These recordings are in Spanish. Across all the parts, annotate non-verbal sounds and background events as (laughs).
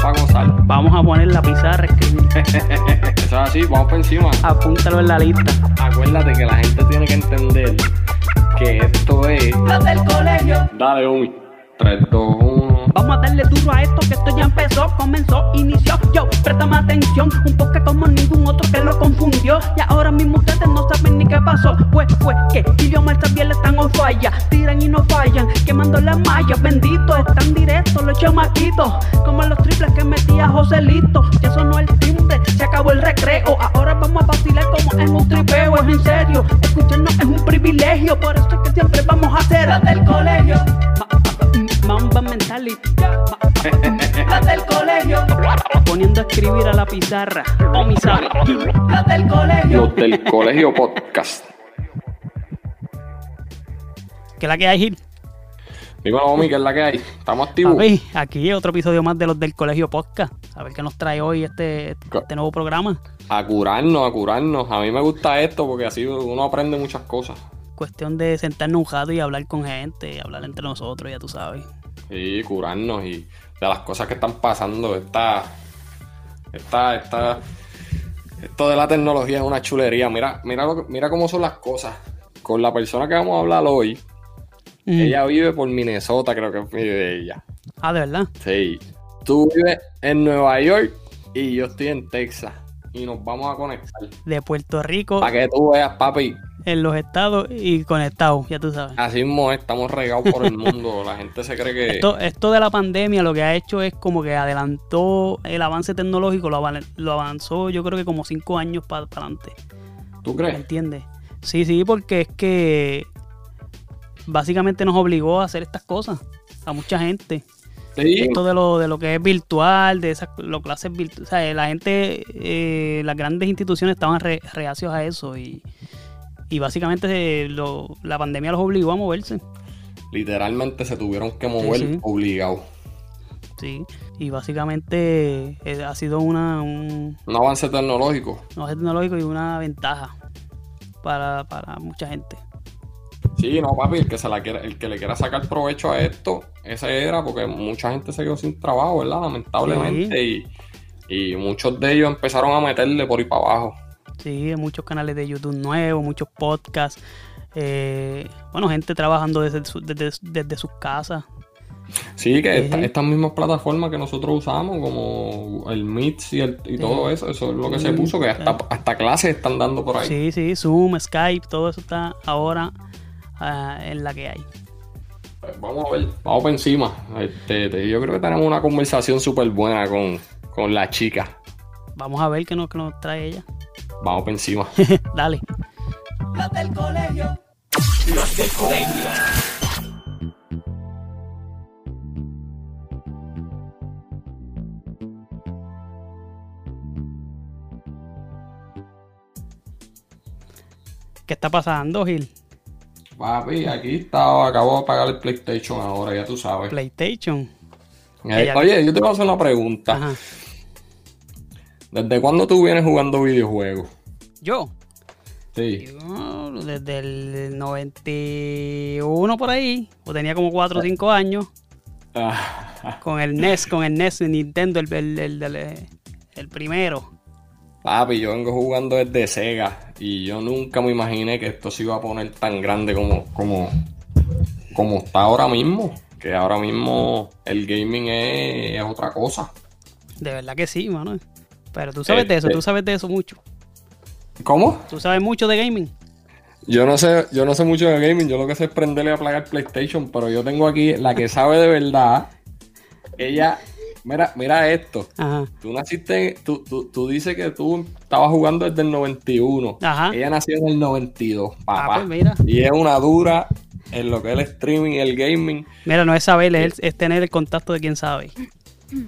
Para gozar. Vamos a poner la pizarra, escribir. (laughs) Eso es así, vamos por encima. Apúntalo en la lista. Acuérdate que la gente tiene que entender que esto es. Los del colegio. Dale, homie. 3, 2, 1. Vamos a darle duro a esto que esto ya empezó, comenzó, inició. Yo, préstame atención, un poco como ningún otro que lo confundió. Y ahora mismo ustedes no saben ni qué pasó. Pues fue que idioma también le están on falla. Tiran y no fallan, quemando las mallas. Bendito, están directos los chamaquitos. Como los triples que metía Joselito. Ya sonó el timbre, se acabó el recreo. Ahora vamos a vacilar como en un tripeo. Es en serio, escucharnos es un privilegio. Por eso es que siempre vamos a hacer del colegio. Ma- Mamba mentality. Las del colegio. Poniendo a escribir a la pizarra. O mi sabe. Las del colegio. Los del colegio podcast. ¿Qué es la que hay, Gil? Dímelo, homie, ¿qué es la que hay? ¿Estamos activos? Papi, aquí otro episodio más de los del colegio podcast. A ver qué nos trae hoy este, este nuevo programa. A curarnos, a curarnos. A mí me gusta esto porque así uno aprende muchas cosas. Cuestión de sentarnos un rato y hablar con gente, hablar entre nosotros, ya tú sabes. Sí, curarnos y de las cosas que están pasando. Esta, esta, esta, esto de la tecnología es una chulería. Mira, mira, lo que- mira cómo son las cosas. Con la persona que vamos a hablar hoy, Mm. ella vive por Minnesota, creo que vive ella. Ah, de verdad. Sí. Tú vives en Nueva York y yo estoy en Texas. Y nos vamos a conectar. De Puerto Rico, Para que tú veas, papi. En los estados y conectados, ya tú sabes. Así mismo es, estamos regados por el mundo. La gente se cree que. Esto, esto de la pandemia lo que ha hecho es como que adelantó el avance tecnológico, lo, lo avanzó yo creo que como cinco años para adelante. ¿Tú ¿Me crees? entiendes? Sí, sí, porque es que básicamente nos obligó a hacer estas cosas a mucha gente. Sí. Esto de lo, de lo que es virtual, de esas lo clases virtuales. O sea, la gente, eh, las grandes instituciones estaban re- reacios a eso y, y básicamente lo- la pandemia los obligó a moverse. Literalmente se tuvieron que mover sí. obligados. Sí, y básicamente eh, ha sido una, un, Un avance tecnológico. un avance tecnológico y una ventaja para, para mucha gente. Sí, no, papi, el que, se la quiera, el que le quiera sacar provecho a esto, ese era, porque mucha gente se quedó sin trabajo, ¿verdad? Lamentablemente. Y, y muchos de ellos empezaron a meterle por ahí para abajo. Sí, muchos canales de YouTube nuevos, muchos podcasts. eh, bueno, gente trabajando desde, su- desde, desde sus casas. Sí, que esta- estas mismas plataformas que nosotros usamos, como el Meet y, el- y todo eso, eso es lo que se Sí, puso, que hasta, hasta clases están dando por ahí. Sí, sí, Zoom, Skype, todo eso está ahora ah, en la que hay. Pues vamos a ver, vamos por encima. Este, te- yo creo que tenemos una conversación súper buena con, con la chica. Vamos a ver qué nos, qué nos trae ella. Vamos por encima. (laughs) Dale. ¿Qué está pasando, Gil? Papi, aquí está, acabo de pagar el PlayStation ahora, ya tú sabes. PlayStation. Eh, oye, yo te voy a hacer una pregunta. Ajá. ¿Desde cuándo tú vienes jugando videojuegos? Yo. Sí. Yo, desde el 91 por ahí, o tenía como 4 o 5 años, Ah, con el NES, con el NES de Nintendo, el, el, el- el- primero. papi, yo vengo jugando desde Sega y yo nunca me imaginé que esto se iba a poner tan grande como, como, como está ahora mismo. Que ahora mismo el gaming es, es otra cosa. De verdad que sí, mano. Pero tú sabes de eso, tú sabes de eso mucho. ¿Cómo? Tú sabes mucho de gaming. Yo no sé, yo no sé mucho de gaming, yo lo que sé es prenderle a plagar PlayStation, pero yo tengo aquí la que sabe de verdad. Ella, mira, mira esto. Ajá. Tú naciste, tú, tú, tú dices que tú estabas jugando desde el 91. Ajá. Ella nació en el 92, papá. Ah, pues mira. Y es una dura en lo que es el streaming y el gaming. Mira, no es saber, es, es tener el contacto de quien sabe.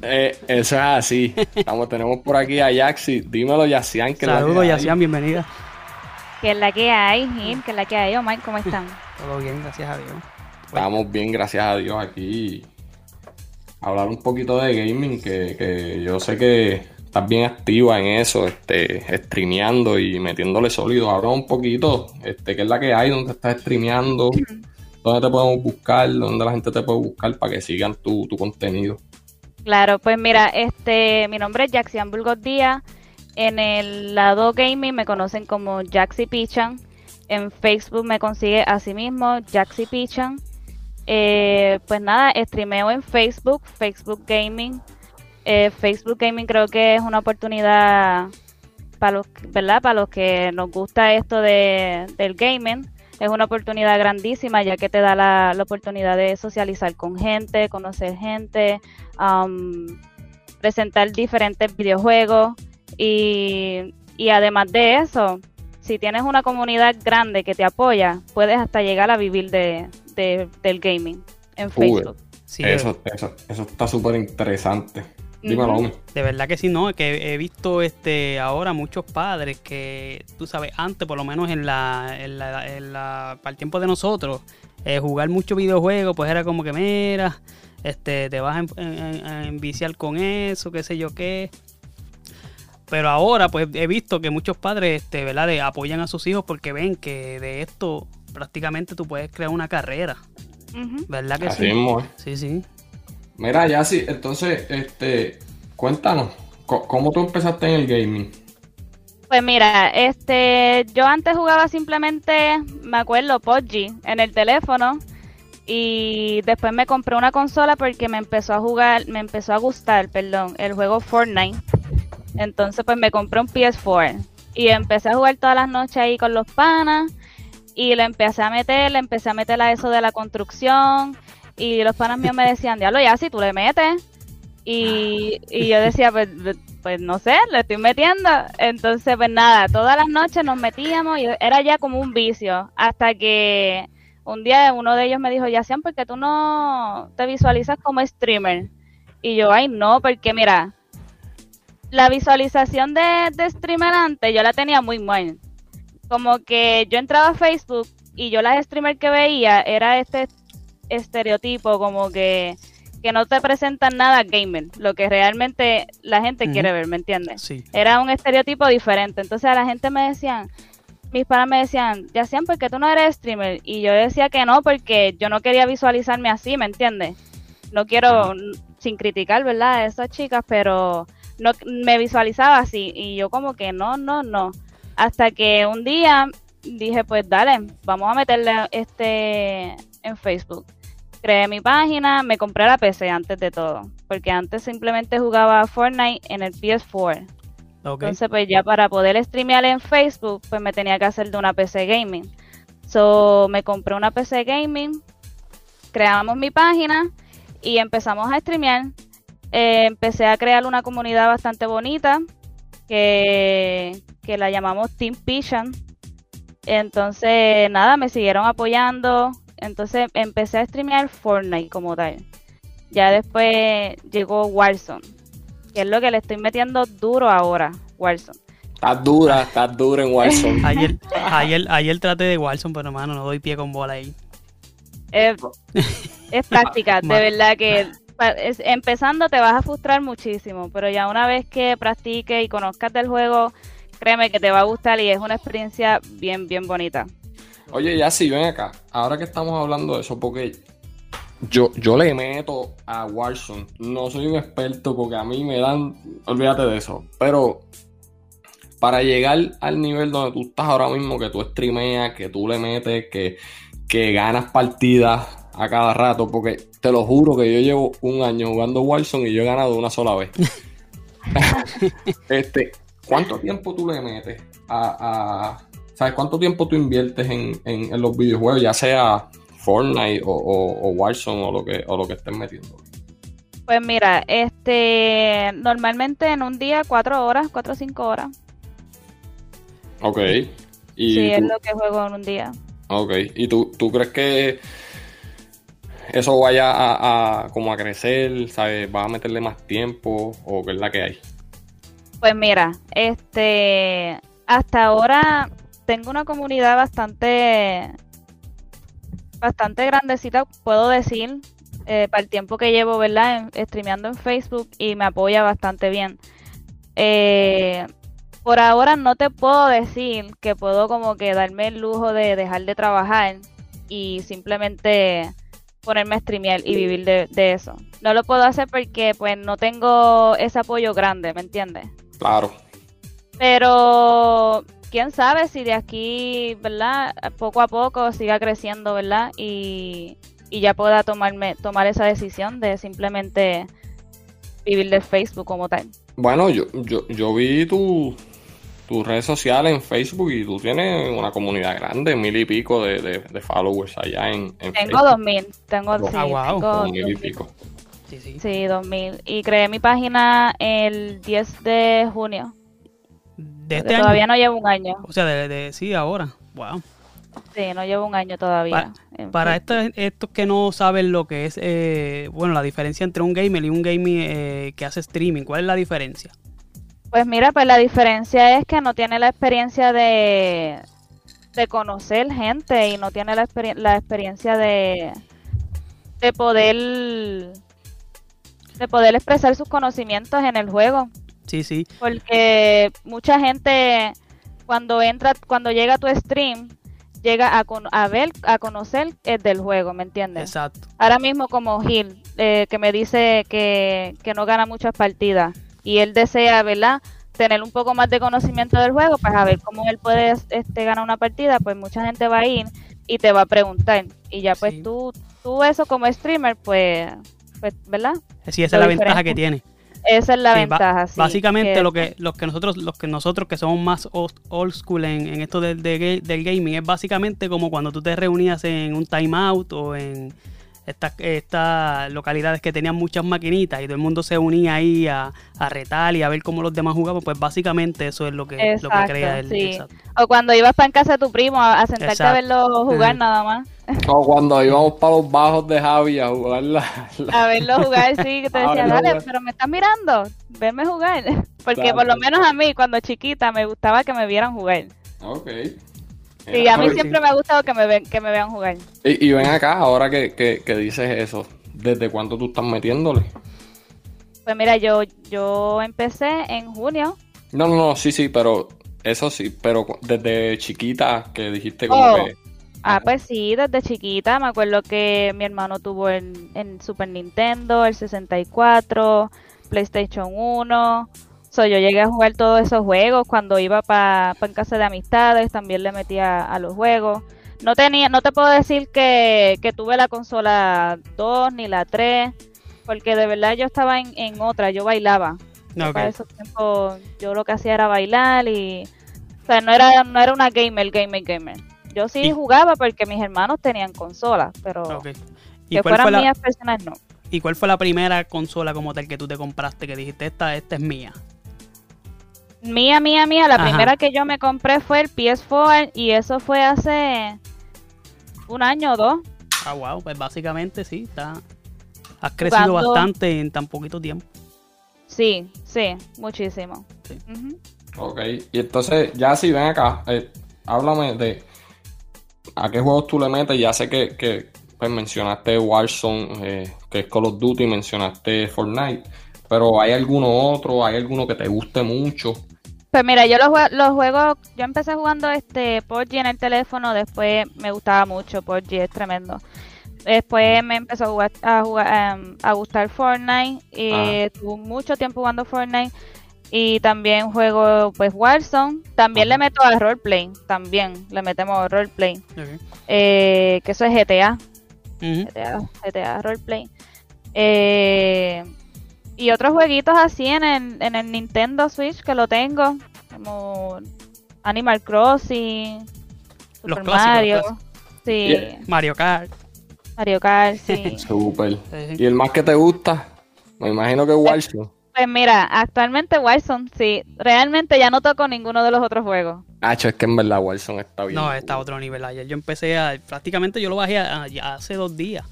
Eh, eso es así. Estamos, tenemos por aquí a Yaxi. Dímelo, Yacian. Saludos, Yacian, bienvenida. Que es la que hay, Gil, que es la que hay. Omar, ¿cómo (laughs) están? Todo bien, gracias a Dios. Estamos bien, gracias a Dios, aquí. hablar un poquito de gaming, que, que yo sé que estás bien activa en eso, este, streameando y metiéndole sólido. Habla un poquito, este, qué es la que hay, dónde estás streameando, (clears throat) dónde te podemos buscar, dónde la gente te puede buscar para que sigan tu, tu contenido. Claro, pues mira, este, mi nombre es Jaxian Burgos Díaz. En el lado gaming me conocen como Jaxi Pichan. En Facebook me consigue así mismo, Jaxi Pichan. Eh, pues nada, streameo en Facebook, Facebook Gaming. Eh, Facebook Gaming creo que es una oportunidad para los, ¿verdad? Para los que nos gusta esto de, del gaming. Es una oportunidad grandísima ya que te da la, oportunidad de socializar con gente, conocer gente, presentar diferentes videojuegos y, además de eso, si tienes una comunidad grande que te apoya, puedes hasta llegar a vivir de, del gaming en Facebook. eso, eso, eso está súper interesante. Dímelo, De verdad que sí, no, que he visto este ahora muchos padres que, tú sabes, antes por lo menos en la, en la, en la para el tiempo de nosotros, eh, jugar muchos videojuegos, pues era como que, mira, este, te vas a, enviciar con eso, qué sé yo qué. Pero ahora, pues he visto que muchos padres, este, ¿verdad? apoyan a sus hijos porque ven que de esto prácticamente tú puedes crear una carrera. ¿Verdad que sí? ¿eh? Sí, sí. Mira, ya sí, entonces, este, cuéntanos, ¿cómo tú empezaste en el gaming? Pues mira, este, yo antes jugaba simplemente, me acuerdo, PUBG en el teléfono y después me compré una consola porque me empezó a jugar, me empezó a gustar, perdón, el juego Fortnite. Entonces pues me compré un PS4 y empecé a jugar todas las noches ahí con los panas y le empecé a meter, le empecé a meter a eso de la construcción y los panas míos me decían, diablo, ya si tú le metes. Y, yo decía, pues, pues no sé, le estoy metiendo. Entonces, pues nada, todas las noches nos metíamos y era ya como un vicio. Hasta que un día uno de ellos me dijo, ya sean porque tú no te visualizas como streamer. Y yo, ay, no, porque mira, la visualización de, de streamer antes yo la tenía muy mal. Como que yo entraba a Facebook y yo las streamers que veía era este estereotipo como que, que no te presentan nada gamer, lo que realmente la gente quiere ver, ¿me entiendes? Sí. Era un estereotipo diferente. Entonces a la gente me decían, mis padres me decían, ya sean porque tú no eres streamer. Y yo decía que no, porque yo no quería visualizarme así, ¿me entiendes? No quiero, sin criticar, ¿verdad? A esas chicas, pero no me visualizaba así. Y yo como que no, no, no. Hasta que un día dije, pues dale, vamos a meterle este en Facebook creé mi página, me compré la PC antes de todo, porque antes simplemente jugaba Fortnite en el PS4. Entonces, pues ya para poder streamear en Facebook, pues me tenía que hacer de una PC gaming. So, me compré una PC gaming, creamos mi página y empezamos a streamear. Eh, empecé a crear una comunidad bastante bonita que, que la llamamos Team Pigeon. Entonces, nada, me siguieron apoyando, entonces empecé a streamear Fortnite como tal. Ya después llegó Warzone, que es lo que le estoy metiendo duro ahora, Warzone. Estás dura, estás dura en Warzone. (laughs) ayer, ayer, ayer traté de Warzone, pero hermano, no doy pie con bola ahí. Es, (laughs) práctica, de verdad que empezando te vas a frustrar muchísimo, pero ya una vez que practiques y conozcas del juego, créeme que te va a gustar y es una experiencia bien, bien bonita. Oye, ya sí, ven acá. Ahora que estamos hablando de eso, porque yo, yo le meto a Warzone. No soy un experto porque a mí me dan. Olvídate de eso. Pero para llegar al nivel donde tú estás ahora mismo, que tú streameas, que tú le metes, que, que ganas partidas a cada rato, porque te lo juro que yo llevo un año jugando Warzone y yo he ganado una sola vez. (laughs) (laughs) este, ¿cuánto tiempo tú le metes a, ¿Sabes cuánto tiempo tú inviertes en, los videojuegos, ya sea Fortnite o, o, Warzone o lo que o lo que estés metiendo? Pues mira, este normalmente en un día cuatro horas, cuatro o cinco horas. Ok. ¿Y sí, es lo que juego en un día. Ok. ¿Y tú, tú crees que eso vaya a, a como a crecer, ¿sabes? ¿Vas a meterle más tiempo o qué es la que hay? Pues mira, este, hasta ahora tengo una comunidad bastante, bastante grandecita, puedo decir, eh, para el tiempo que llevo, ¿verdad? En, streameando en Facebook y me apoya bastante bien. Eh, por ahora no te puedo decir que puedo como que darme el lujo de dejar de trabajar y simplemente ponerme a streamear y vivir de, de eso. No lo puedo hacer porque pues no tengo ese apoyo grande, ¿me entiendes? Claro. Pero quién sabe si de aquí, ¿verdad? Poco a poco siga creciendo, ¿verdad? Y, y ya pueda tomarme, tomar esa decisión de simplemente vivir de Facebook como tal. Bueno, yo, yo, yo vi tu, tus redes sociales en Facebook y tú tienes una comunidad grande, mil y pico de, de, de followers allá en, en Tengo Facebook. dos mil, tengo, sí, Ah, wow. tengo Como mil y 2000. pico. Sí, sí. Sí, 2000. Y creé mi página el 10 de junio. De este año. todavía no llevo un año. O sea, de, de- sí, ahora. Wow. Sí, no llevo un año todavía. Para Facebook. estos, estos que no saben lo que es, eh, bueno, la diferencia entre un gamer y un gaming eh, que hace streaming, ¿cuál es la diferencia? Pues mira, pues la diferencia es que no tiene la experiencia de, de conocer gente y no tiene la, experien- la experiencia de, de poder de poder expresar sus conocimientos en el juego. Sí, sí. Porque mucha gente cuando entra, cuando llega a tu stream, llega a, con- a ver, a conocer el del juego, ¿me entiendes? Exacto. Ahora mismo como Gil, eh, que me dice que, que no gana muchas partidas y él desea, ¿verdad? Tener un poco más de conocimiento del juego, pues a ver cómo él puede este, ganar una partida, pues mucha gente va a ir y te va a preguntar. Y ya pues Sí. tú, tú eso como streamer, pues, pues ¿verdad? Sí, esa Lo es la ventaja que tiene. Esa es la Sí, ventaja. sí, Básicamente que- lo que los que nosotros los que nosotros que somos más old, school en, en esto del, de ga- del gaming es básicamente como cuando tú te reunías en un timeout o en estas estas localidades que tenían muchas maquinitas y todo el mundo se unía ahí a, a retar y a ver cómo los demás jugaban, pues básicamente eso es lo que, lo que Exacto, crea el sí. exacto. O cuando ibas para en casa de tu primo a, a sentarte a Exacto. verlo jugar Ajá. nada más. O cuando íbamos para los bajos de Javi a jugar la, la- A verlo jugar, sí, que te (laughs) decía, dale, pero me estás mirando, venme jugar. (laughs) Porque Claro. por lo menos a mí, cuando chiquita, me gustaba que me vieran jugar. Ok. Y a mí siempre me ha gustado que me, ven, que me vean jugar. Y, y ven acá, ahora que, que, que dices eso, ¿desde cuánto tú estás metiéndole? Pues mira, yo, yo empecé en junio. No, no, no, sí, sí, pero eso sí, pero desde chiquita que dijiste como Oh. que... Ah, pues sí, desde chiquita. Me acuerdo que mi hermano tuvo el, en Super Nintendo, el 64, PlayStation 1. So, yo llegué a jugar todos esos juegos cuando iba para en casa de amistades, también le metía a los juegos. No tenía, no te puedo decir que, que tuve la consola 2 ni la 3, porque de verdad yo estaba en, en otra, yo bailaba. Yo Ok. Para esos tiempos yo lo que hacía era bailar y o sea, no era no era una gamer, gamer, gamer. Yo sí Y- jugaba porque mis hermanos tenían consolas, pero. ¿Y que cuál, fue fueran la, mías no. ¿Y cuál fue la primera consola como tal que tú te compraste que dijiste esta, esta es mía? Mía, mía, mía, la Ajá. primera que yo me compré fue el PS4 y eso fue hace un año o dos. Ah, wow, pues básicamente sí, está, has crecido Jugando- bastante en tan poquito tiempo. Sí, sí, muchísimo. Sí. Ok, y entonces, ya si ven acá, eh, háblame de a qué juegos tú le metes. Ya sé que, que pues, mencionaste Warzone, eh, que es Call of Duty, mencionaste Fortnite, pero ¿hay alguno otro? ¿Hay alguno que te guste mucho? Pues mira, yo los, los juegos, yo empecé jugando este PUBG en el teléfono, después me gustaba mucho, PUBG es tremendo. Después me empezó a, jugar, a, jugar, em, a gustar Fortnite, y Ajá. tuve mucho tiempo jugando Fortnite y también juego pues Warzone, también le meto a roleplay, también le metemos roleplay, eh, que eso es GTA. GTA, GTA roleplay. Eh, y otros jueguitos así en el, en el Nintendo Switch que lo tengo, como Animal Crossing, Los Super clásicos, los Mario, clásicos. sí, Yeah. Mario Kart. Mario Kart, sí. (laughs) Sí, sí. ¿Y el más que te gusta? Me imagino que Warzone. Pues mira, actualmente Warzone, sí, realmente ya no toco ninguno de los otros juegos. Hacho, es que en verdad Warzone está bien. No, está a otro nivel. Ayer yo empecé a. Prácticamente yo lo bajé a- a- ya hace dos días.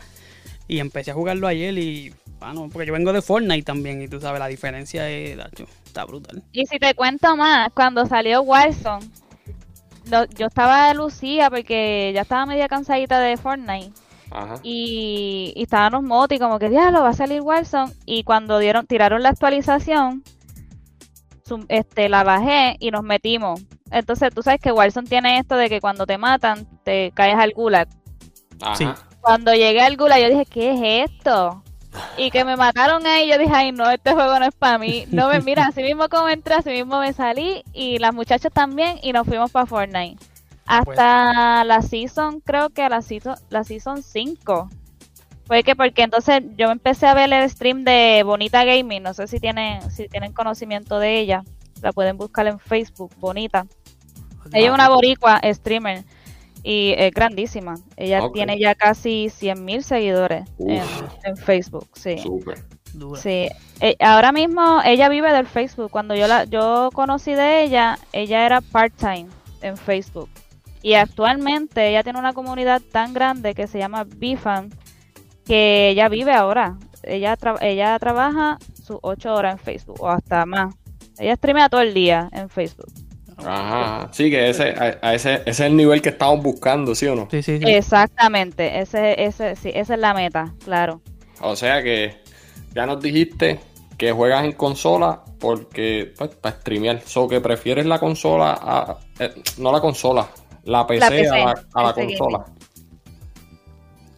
Y empecé a jugarlo ayer y, bueno, porque yo vengo de Fortnite también y tú sabes, la diferencia es, dacho, está brutal. Y si te cuento más, cuando salió Warzone, lo- yo estaba de Lucía porque ya estaba media cansadita de Fortnite. Ajá. Y, y estábamos moti como que diablo va a salir Warzone y cuando dieron tiraron la actualización este la bajé y nos metimos entonces tú sabes que Warzone tiene esto de que cuando te matan te caes al gulag Ajá. Sí. cuando llegué al gulag yo dije ¿qué es esto? Y que me mataron ahí yo dije ay no este juego no es para mí no me mira así mismo como entré así mismo me salí y las muchachas también y nos fuimos para Fortnite. Hasta la season, creo que la season, la season 5. Fue que porque entonces yo empecé a ver el stream de Bonita Gaming, no sé si tienen, si tienen conocimiento de ella, la pueden buscar en Facebook, Bonita. Ella es una boricua streamer y es grandísima. Ella tiene ya casi 100.000 seguidores en, Facebook, sí. Súper. Dura. Sí, Eh, ahora mismo ella vive del Facebook. Cuando yo la yo conocí de ella, ella era part-time en Facebook. Y actualmente ella tiene una comunidad tan grande que se llama Bifan, que ella vive ahora. Ella, tra- ella trabaja sus ocho horas en Facebook o hasta más. Ella streamea todo el día en Facebook. Ajá. Sí, que ese, a, a ese, ese es el nivel que estamos buscando, ¿sí o no? Sí, sí, sí. Exactamente, ese, ese, sí, esa es la meta, claro. O sea que ya nos dijiste que juegas en consola porque pues, para streamear. So que prefieres la consola a. eh, no la consola, la PC, PC, a la, a la PC consola.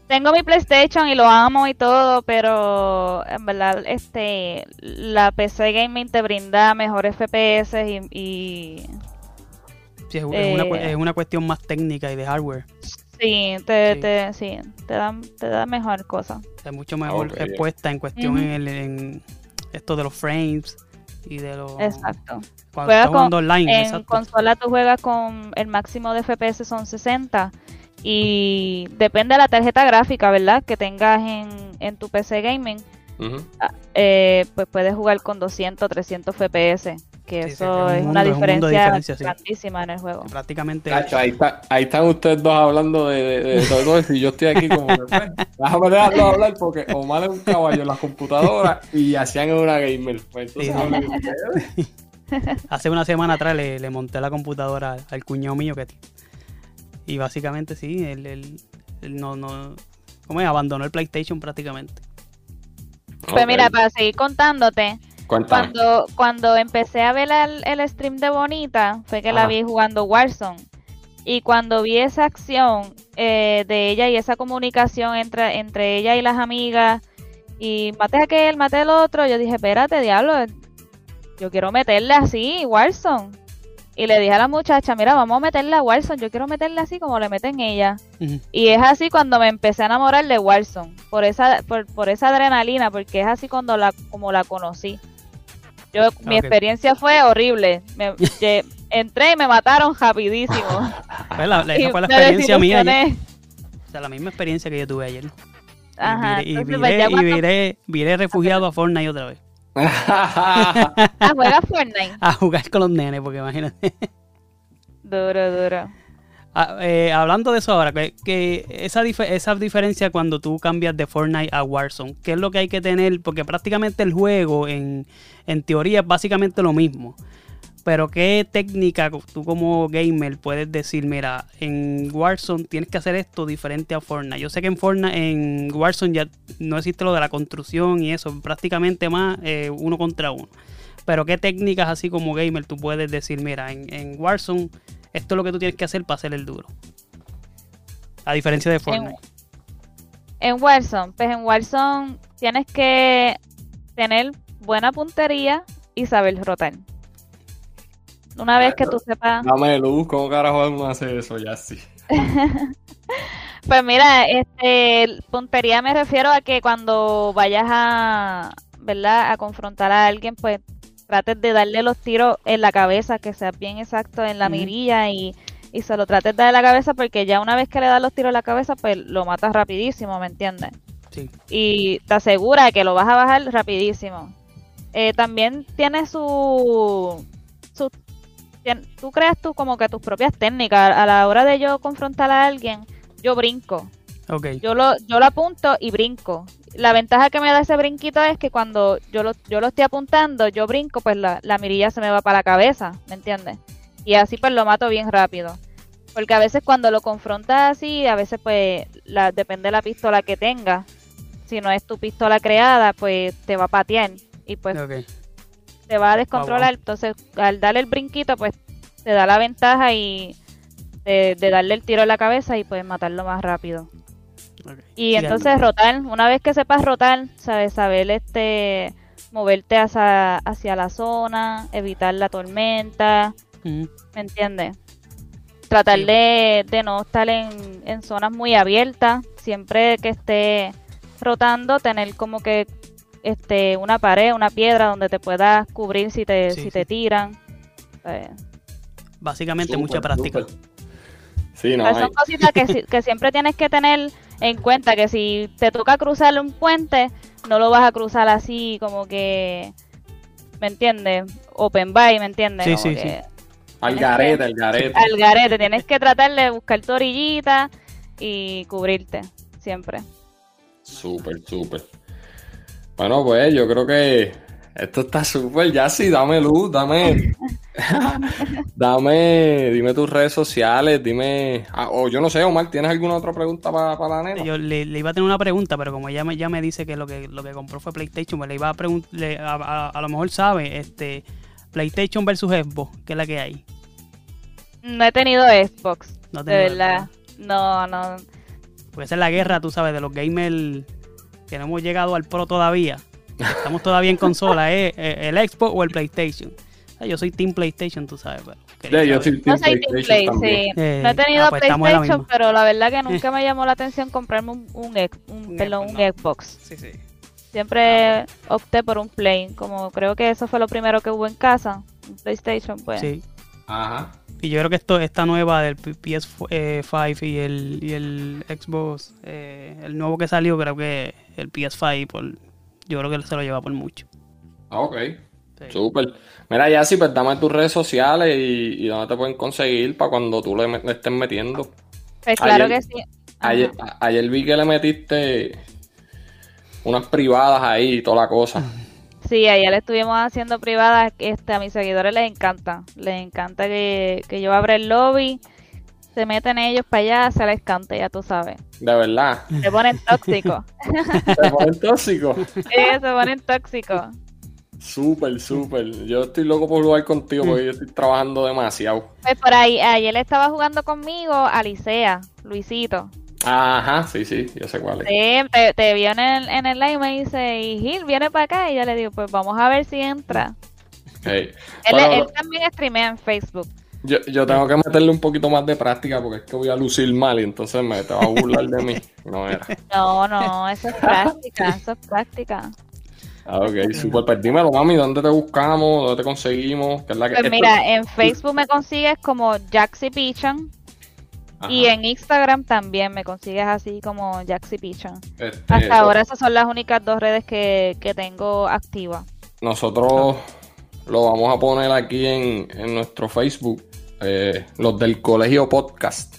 Tengo mi PlayStation y lo amo y todo, pero en verdad este la PC gaming te brinda mejores FPS y, y Sí, es, es una, cu- eh, es una cuestión más técnica y de hardware. sí, te, Sí. te sí, te da te da mejor cosa. Es mucho mejor Ok. respuesta en cuestión en, el- en esto de los frames y de los... Exacto. Cuando Juega estás jugando con- online, En exacto. consola tú juegas con el máximo de FPS son 60 y depende de la tarjeta gráfica, ¿verdad? Que tengas en, en tu PC gaming, Ujú. eh, pues puedes jugar con 200, 300 FPS, que Sí, sí, eso es un es una mundo- es un mundo diferencia, diferencia, sí. grandísima en el juego. Prácticamente... Cacho, ahí, está- ahí están ustedes dos hablando de, de- de todo eso y yo estoy aquí como que, pues, déjame dejarlo hablar porque Omar es un caballo en las computadoras y hacían una gamer. Pues entonces Sí, sí. (laughs) Hace una semana atrás le, le monté la computadora al, cuñado mío que y básicamente sí, él, él- él no, no, ¿cómo es? Abandonó el PlayStation prácticamente. Pues mira, para seguir contándote, cuéntame. cuando, cuando empecé a ver el, el stream de Bonita, fue que la vi jugando Warzone. Y cuando vi esa acción eh, de ella y esa comunicación entre, entre ella y las amigas, y maté a aquel, maté al otro, yo dije, espérate, diablo, yo quiero meterle así, Warzone. Y le dije a la muchacha, mira, vamos a meterle a Warzone, yo quiero meterle así como le meten ella. Y es así cuando me empecé a enamorar de Warzone, por esa, por, por esa adrenalina, porque es así cuando la, como la conocí. Yo, mi experiencia fue horrible. Me, (laughs) entré y me mataron rapidísimo. Pues la, la- (laughs) Y esa fue la experiencia mía ayer. O sea, la misma experiencia que yo tuve ayer. Y Ajá, y viré- pues, y viré- viré refugiado a Fortnite otra vez. (laughs) Ah, juega Fortnite. A jugar con los nenes, porque imagínate. Duro, duro. Ah, eh, hablando de eso ahora, que, esa, esa diferencia cuando tú cambias de Fortnite a Warzone, ¿qué es lo que hay que tener? Porque prácticamente el juego, en, en teoría, es básicamente lo mismo. Pero ¿qué técnica tú como gamer puedes decir, mira, en Warzone tienes que hacer esto diferente a Fortnite? Yo sé que en Fortnite, en Warzone ya no existe lo de la construcción y eso, prácticamente más eh, uno contra uno. Pero ¿qué técnicas así como gamer tú puedes decir, mira, en, en Warzone esto es lo que tú tienes que hacer para hacer el duro? A diferencia de Fortnite. En Warzone, pues en Warzone tienes que tener buena puntería y saber rotar. Una vez que tú sepas... Dame luz, ¿cómo carajo uno hace eso ya sí? (laughs) Pues mira, este, puntería me refiero a que cuando vayas a, ¿verdad? A confrontar a alguien, pues trates de darle los tiros en la cabeza, que sea bien exacto en la mirilla y, y se lo trates de dar en la cabeza porque ya una vez que le das los tiros en la cabeza, pues lo matas rapidísimo, ¿me entiendes? Sí. Y te asegura que lo vas a bajar rapidísimo. Eh, también tiene su, su tú creas tú como que tus propias técnicas. A la hora de yo confrontar a alguien, yo brinco. Ok. Yo lo, yo lo apunto y brinco. La ventaja que me da ese brinquito es que cuando yo lo, yo lo estoy apuntando, yo brinco, pues la, la mirilla se me va para la cabeza, ¿me entiendes? Y así pues lo mato bien rápido. Porque a veces cuando lo confrontas así, a veces pues la, depende de la pistola que tengas. Si no es tu pistola creada, pues te va a patear y pues Ok. te va a descontrolar. wow. Entonces, al darle el brinquito, pues te da la ventaja y de, de darle el tiro en la cabeza y puedes matarlo más rápido. Y Sí, entonces rotar, una vez que sepas rotar, sabes saber este moverte hacia, hacia la zona, evitar la tormenta. ¿me entiendes? Tratar Sí. de, de no estar en, en zonas muy abiertas, siempre que esté rotando, tener como que este una pared, una piedra donde te puedas cubrir si te, Sí, si sí. te tiran. Eh, Básicamente mucha práctica. súper. Sí, no, hay- son cositas que, si- que siempre tienes que tener en cuenta que si te toca cruzar un puente, no lo vas a cruzar así como que, ¿me entiendes? Open by, ¿me entiendes? Sí, Como sí, que al garete, al garete. Al garete, tienes que tratar de buscar tu orillita y cubrirte, siempre. Súper, súper. Bueno, pues yo creo que esto está súper. Ya sí, dame luz, dame. (laughs) dame, dime tus redes sociales, dime. Ah, o yo no sé, Omar, ¿tienes alguna otra pregunta para la nena? Yo le, le iba a tener una pregunta, pero como ella me, ya me dice que lo que lo que compró fue PlayStation, pues le iba a preguntar, a, a- a lo mejor sabe, este PlayStation versus Xbox, que es la que hay. No he tenido Xbox, No de verdad. No, no. Porque esa es la guerra, tú sabes, de los gamers que no hemos llegado al Pro todavía. Estamos todavía en consola, (laughs) ¿eh? el Xbox o el PlayStation. Ah, Yo soy Team PlayStation, tú sabes, pero Ya, yo soy No Team soy Team PlayStation Play, también. sí. Eh, No he tenido ah, pues la PlayStation, pero la verdad que nunca me llamó la atención comprarme un, un, ex- un- Un perdón, Xbox, un no. Xbox. Sí, sí. Siempre opté por un Play, como creo que eso fue lo primero que hubo en casa, un PlayStation, pues. Sí. Ajá. Y yo creo que esto, esta nueva del PS5 y el, y el Xbox, eh, el nuevo que salió, creo que el PS5, por, yo creo que se lo lleva por mucho. Ah, Ok. Sí. Súper. Mira, ya sí, pues dame tus redes sociales y, y dónde te pueden conseguir para cuando tú le, met- le estés metiendo. Pues claro Ayer- que sí. Ayer, ayer vi que le metiste unas privadas ahí y toda la cosa. Sí, ayer estuvimos haciendo privadas, este, a mis seguidores les encanta, les encanta que, que yo abra el lobby, se meten ellos para allá, se les canta, ya tú sabes. De verdad. Se ponen tóxicos, (laughs) Te ponen tóxico. sí, se ponen tóxicos. Súper, súper. Yo estoy loco por jugar contigo porque yo estoy trabajando demasiado. Pues por ahí, ayer estaba jugando conmigo Alicea, Luisito. Ajá, sí, sí, yo sé cuál es. Sí, te, te vio en el, en el live y me dice, y Gil, viene para acá. Y yo le digo, pues vamos a ver si entra. Hey. Él, Bueno, él también streamea en Facebook. Yo, yo tengo que meterle un poquito más de práctica porque es que voy a lucir mal y entonces me te va a burlar de mí. No era. No, no, eso es práctica, eso es práctica. Ah, ok, súper. Pues dímelo, mami, ¿dónde te buscamos? ¿Dónde te conseguimos? ¿Qué es la que- Pues mira, en Facebook me consigues como Jaxi Pichon Ajá. y en Instagram también me consigues así como Jaxi Pichon. Este, Hasta ahora esas son las únicas dos redes que, que tengo activas. Nosotros lo vamos a poner aquí en, en nuestro Facebook, eh, los del Colegio Podcast.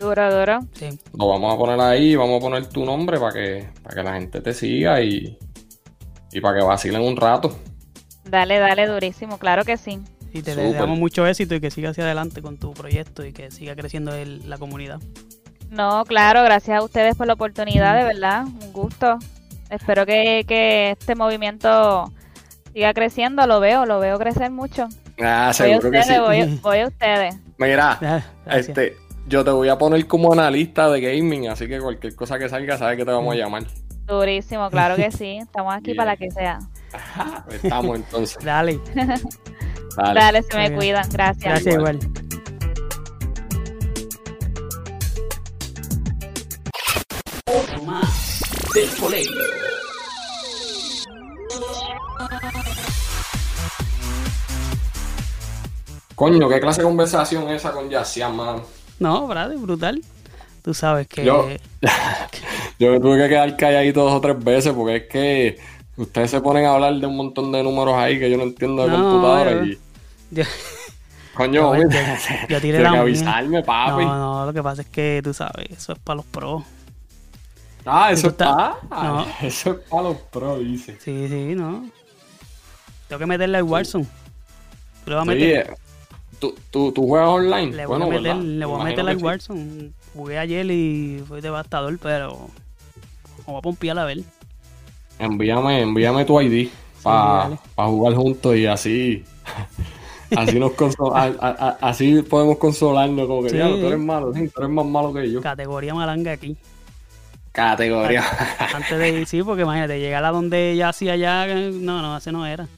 Duro, duro. Sí. Lo vamos a poner ahí, vamos a poner tu nombre para que, para que la gente te siga y, y para que vacilen un rato. Dale, dale, durísimo, claro que sí. Y te deseamos mucho éxito y que siga hacia adelante con tu proyecto y que siga creciendo el- la comunidad. No, claro, gracias a ustedes por la oportunidad, de verdad, un gusto. Espero que, que este movimiento siga creciendo, lo veo, lo veo crecer mucho. Ah, Voy a seguro que sí. voy, (laughs) voy a ustedes. Mira, Ah, este, yo te voy a poner como analista de gaming, así que cualquier cosa que salga, sabes que te vamos a llamar. Durísimo, claro que sí. (laughs) Estamos aquí para la que sea. Estamos entonces. (laughs) Dale, Dale. Dale, se me cuidan. Gracias. gracias igual. igual. Coño, ¿qué clase de conversación es esa con Yacian, mano? No, Brad, brutal. Tú sabes que Yo- (laughs) Yo me tuve que quedar calladito dos o tres veces porque es que ustedes se ponen a hablar de un montón de números ahí que yo no entiendo de No, computadora y... yo- (laughs) Coño, yo- hombre, yo- (laughs) tiré que la mía. avisarme, papi. No, no, lo que pasa es que tú sabes, eso es para los pros. Ah, eso está- no. Eso es para los pros, dice. Sí, sí, no. Tengo que meterle al Warzone. Le voy a Sí, meter, ¿tú, tú, tú juegas online? le voy Bueno, a meter, ¿verdad? le voy a Me meter al sí. Warzone. Jugué ayer y fue devastador, pero vamos a pompear a ver. Envíame, envíame tu ID para dale. jugar juntos y así. (laughs) Así nos a- así podemos consolarnos como que Sí. "Diablo, tú eres malo, sí, tú eres más malo que yo. Categoría malanga aquí. Categoría. Antes de ir, sí, porque imagínate, llegar a donde ya hacía ya, no, no, ese no era.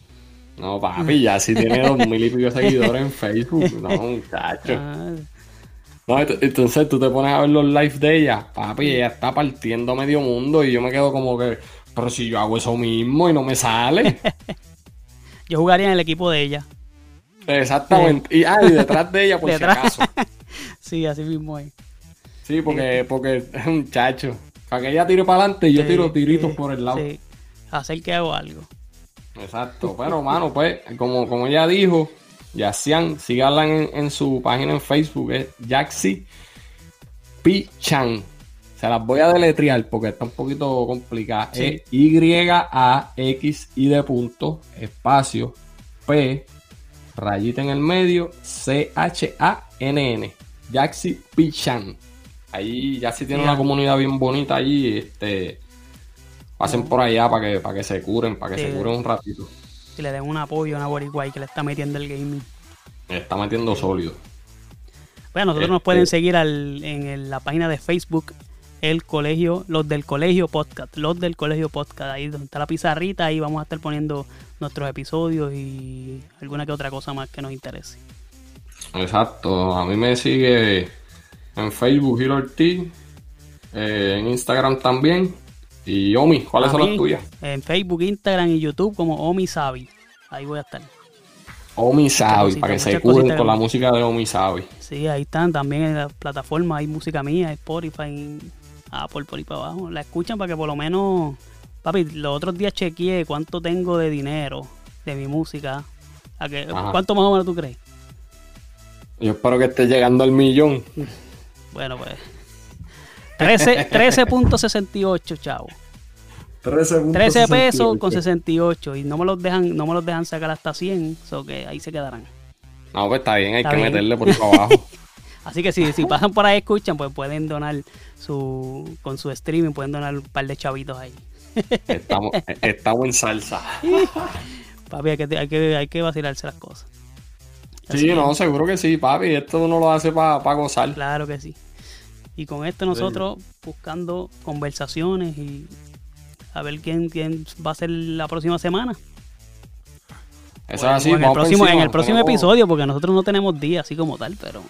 No, papi, ya si tiene dos (laughs) mil y pico seguidores en Facebook. No, muchacho. Ah, No, ent- entonces tú te pones a ver los live de ella, papi, ella está partiendo medio mundo y yo me quedo como que, pero si yo hago eso mismo y no me sale. (laughs) yo jugaría en el equipo de ella. Exactamente. Y, ah, y detrás de ella, (laughs) por Detrás. si acaso. Sí, así mismo es. Sí, porque, porque es un chacho. Para que ella tire para adelante y yo Sí, tiro tiritos sí, por el lado. Sí. Hacer que hago algo. Exacto. Pero, mano, pues, como, como ella dijo, Yacian, síganla en, en su página en Facebook, es Jaxi Pichan. Se las voy a deletrear porque está un poquito complicada. Sí. Es Y-A-X-I de punto, espacio, P, rayita en el medio, C-H-A-N-N. Jaxi Pichan. Ahí ya sí tiene una comunidad bien bonita allí. Este, pasen por allá para que, para que se curen, para que Sí. se curen un ratito. Si le den un apoyo a una boricua que le está metiendo el gaming. Me está metiendo sólido. Bueno, nosotros nos Este- pueden seguir al- en el- la página de Facebook, el colegio, los del colegio podcast, los del colegio podcast, ahí donde está la pizarrita, ahí vamos a estar poniendo nuestros episodios y alguna que otra cosa más que nos interese. Exacto. A mí me sigue en Facebook Gil Ortiz, eh, en Instagram también. Y Omi, ¿cuáles son las tuyas? En Facebook, Instagram y YouTube como Omi Sabi. Ahí voy a estar. Omi Sabi, cositas, para que se cositas. con la música de Omi Sabi. Sí, ahí están también en la plataforma, hay música mía, Spotify, Apple por ahí para abajo. La escuchan para que por lo menos, papi, los otros días chequeé cuánto tengo de dinero de mi música. ¿A Ajá. ¿Cuánto más o menos tú crees? Yo espero que esté llegando al millón. Bueno, pues 13 13.68, chavo. 13, 13 pesos con 68 y no me los dejan no me los dejan sacar hasta 100, so que ahí se quedarán. No, pues está bien, hay Está que bien. meterle por ahí para abajo. (laughs) Así que si, si pasan por ahí escuchan, pues pueden donar su con su streaming, pueden donar un par de chavitos ahí. (laughs) Estamos, estamos en salsa. (laughs) Papi, hay que, hay que, hay que vacilarse las cosas. Así Sí, que, no, seguro que sí, papi. Esto uno lo hace para gozar. Claro que sí. Y con esto nosotros buscando conversaciones y a ver quién, quién va a ser la próxima semana. Eso O es en- así. en el próximo, en el próximo episodio, porque nosotros no tenemos día así como tal, pero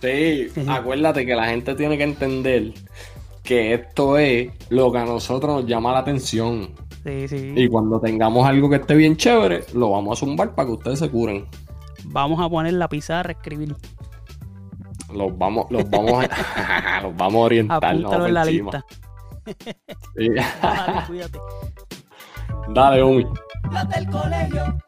Sí, (laughs) acuérdate que la gente tiene que entender que esto es lo que a nosotros nos llama la atención. sí, sí. Y cuando tengamos algo que esté bien chévere, lo vamos a zumbar para que ustedes se curen. Vamos a poner la pizarra a escribir. Los vamos, los vamos a, (laughs) los vamos a orientar. Apúntalo en la encima. lista. Sí. (laughs) Dale, cuídate. Dale, del colegio.